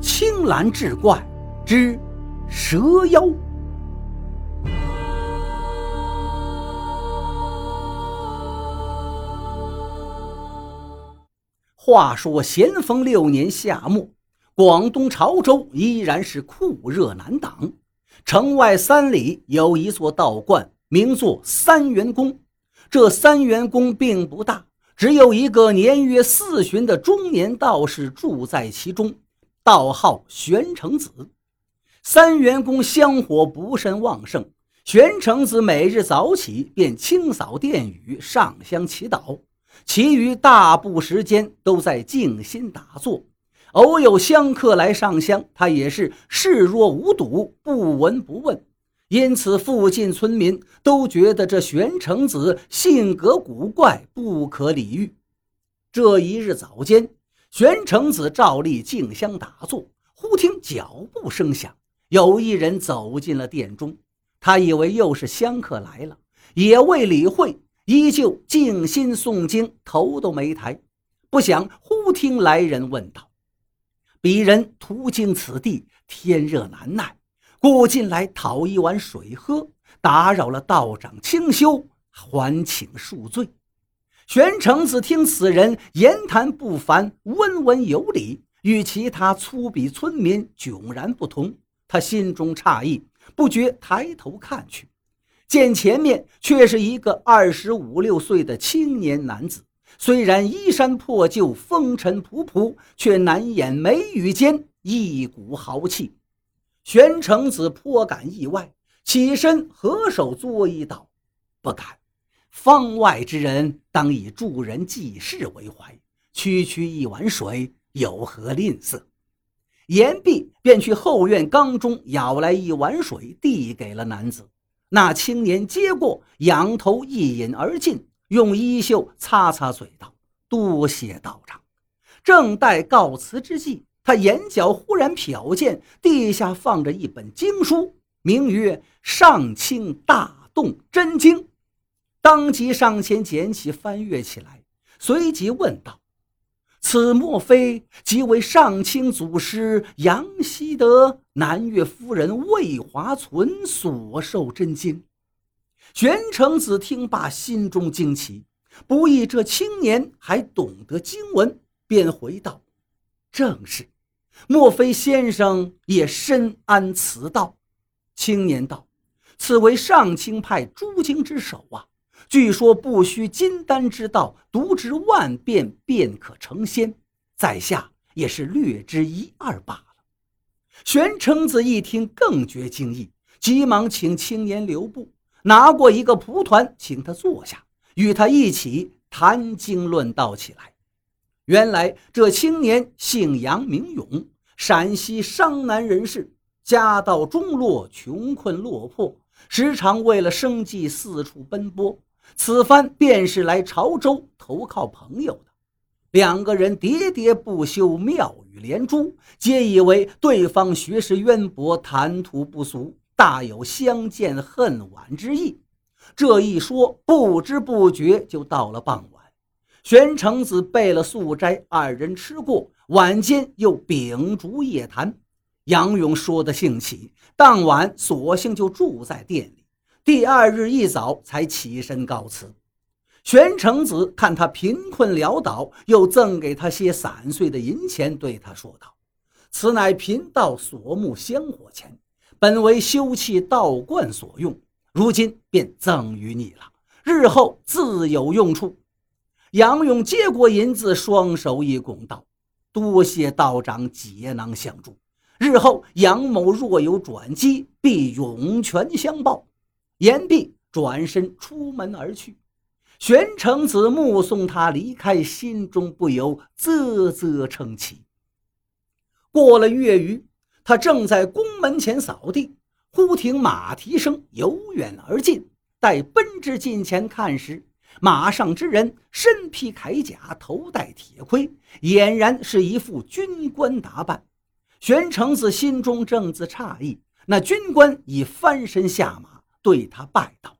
青蓝志怪之蛇妖。话说咸丰六年夏末，广东潮州依然是酷热难挡。城外三里有一座道观，名作三元宫。这三元宫并不大，只有一个年约四旬的中年道士住在其中，道号玄成子。三元宫香火不甚旺盛，玄成子每日早起便清扫殿宇、上香祈祷。其余大部时间都在静心打坐，偶有香客来上香，他也是视若无睹，不闻不问。因此，附近村民都觉得这玄成子性格古怪，不可理喻。这一日早间，玄成子照例静香打坐，忽听脚步声响，有一人走进了殿中。他以为又是香客来了，也未理会。依旧静心诵经，头都没抬。不想忽听来人问道：“鄙人途经此地，天热难耐，故进来讨一碗水喝，打扰了道长清修，还请恕罪。”玄成子听此人言谈不凡，温文有礼，与其他粗鄙村民迥然不同。他心中诧异，不觉抬头看去。见前面却是一个二十五六岁的青年男子，虽然衣衫破旧、风尘仆仆，却难掩眉宇间一股豪气。玄成子颇感意外，起身合手作揖道：“不敢，方外之人当以助人济世为怀，区区一碗水有何吝啬？”言毕，便去后院缸中舀来一碗水，递给了男子。那青年接过，仰头一饮而尽，用衣袖擦擦嘴，道：“多谢道长。”正待告辞之际，他眼角忽然瞟见地下放着一本经书，名曰《上清大洞真经》，当即上前捡起翻阅起来，随即问道。此莫非即为上清祖师杨希德、南岳夫人魏华存所授真经？玄成子听罢，心中惊奇，不意这青年还懂得经文，便回道：“正是，莫非先生也深谙此道？”青年道：“此为上清派诸经之首啊。”据说不需金丹之道，读之万遍便可成仙。在下也是略知一二罢了。玄成子一听，更觉惊异，急忙请青年留步，拿过一个蒲团，请他坐下，与他一起谈经论道起来。原来这青年姓杨，名勇，陕西商南人士，家道中落，穷困落魄，时常为了生计四处奔波。此番便是来潮州投靠朋友的，两个人喋喋不休，妙语连珠，皆以为对方学识渊博，谈吐不俗，大有相见恨晚之意。这一说，不知不觉就到了傍晚。玄成子备了素斋，二人吃过，晚间又秉烛夜谈。杨勇说的兴起，当晚索性就住在店里。第二日一早才起身告辞，玄成子看他贫困潦倒，又赠给他些散碎的银钱，对他说道：“此乃贫道所募香火钱，本为修葺道观所用，如今便赠与你了，日后自有用处。”杨勇接过银子，双手一拱，道：“多谢道长解囊相助，日后杨某若有转机，必涌泉相报。”言毕，转身出门而去。玄成子目送他离开，心中不由啧啧称奇。过了月余，他正在宫门前扫地，忽听马蹄声由远而近。待奔至近前看时，马上之人身披铠甲，头戴铁盔，俨然是一副军官打扮。玄成子心中正自诧异，那军官已翻身下马。对他拜道：“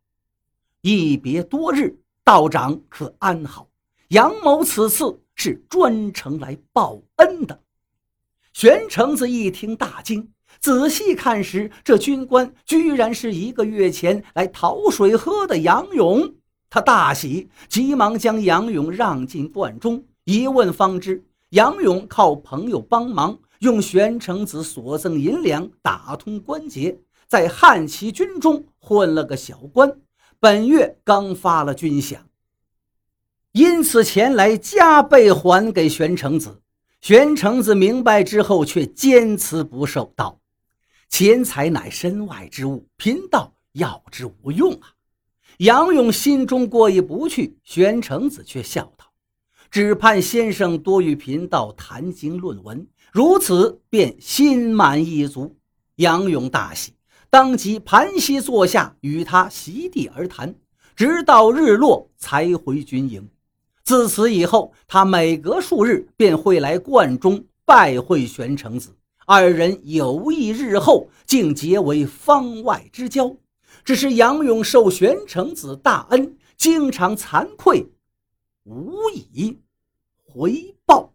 一别多日，道长可安好？杨某此次是专程来报恩的。”玄成子一听大惊，仔细看时，这军官居然是一个月前来讨水喝的杨勇。他大喜，急忙将杨勇让进观中。一问方知，杨勇靠朋友帮忙，用玄成子所赠银两打通关节，在汉齐军中混了个小官，本月刚发了军饷，因此前来加倍还给玄成子。玄成子明白之后，却坚持不受，道：“钱财乃身外之物，贫道要之无用啊。”杨勇心中过意不去，玄成子却笑道：“只盼先生多与贫道谈经论文，如此便心满意足。”杨勇大喜，当即盘膝坐下，与他席地而谈，直到日落才回军营。自此以后，他每隔数日便会来观中拜会玄成子，二人有意日后竟结为方外之交。只是杨勇受玄成子大恩，经常惭愧，无以回报。